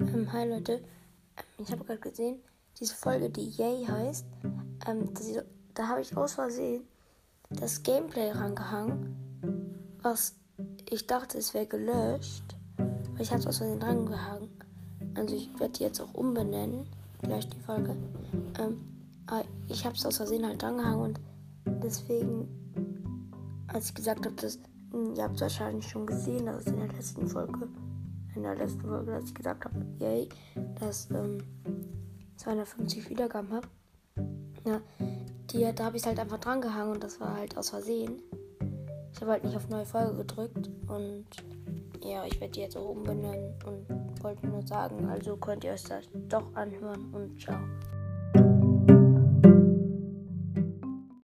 Ähm, hi Leute, ähm, ich habe gerade gesehen, diese Folge, die Yay heißt, ähm, das, da habe ich aus Versehen das Gameplay rangehangen, was ich dachte, es wäre gelöscht, aber ich habe es aus Versehen rangehangen. Also ich werde die jetzt auch umbenennen, gleich die Folge. Ähm, ich habe es aus Versehen halt rangehangen und deswegen, als ich gesagt habe, dass ihr habt es wahrscheinlich schon gesehen, dass es in der letzten Folge in der letzten Folge, dass ich gesagt habe, yay, dass ähm, 250 Wiedergaben habe. Ja, die, da habe ich halt einfach dran gehangen und das war halt aus Versehen. Ich habe halt nicht auf neue Folge gedrückt und ja, ich werde die jetzt auch umbenennen und wollte nur sagen, also könnt ihr euch das doch anhören und ciao.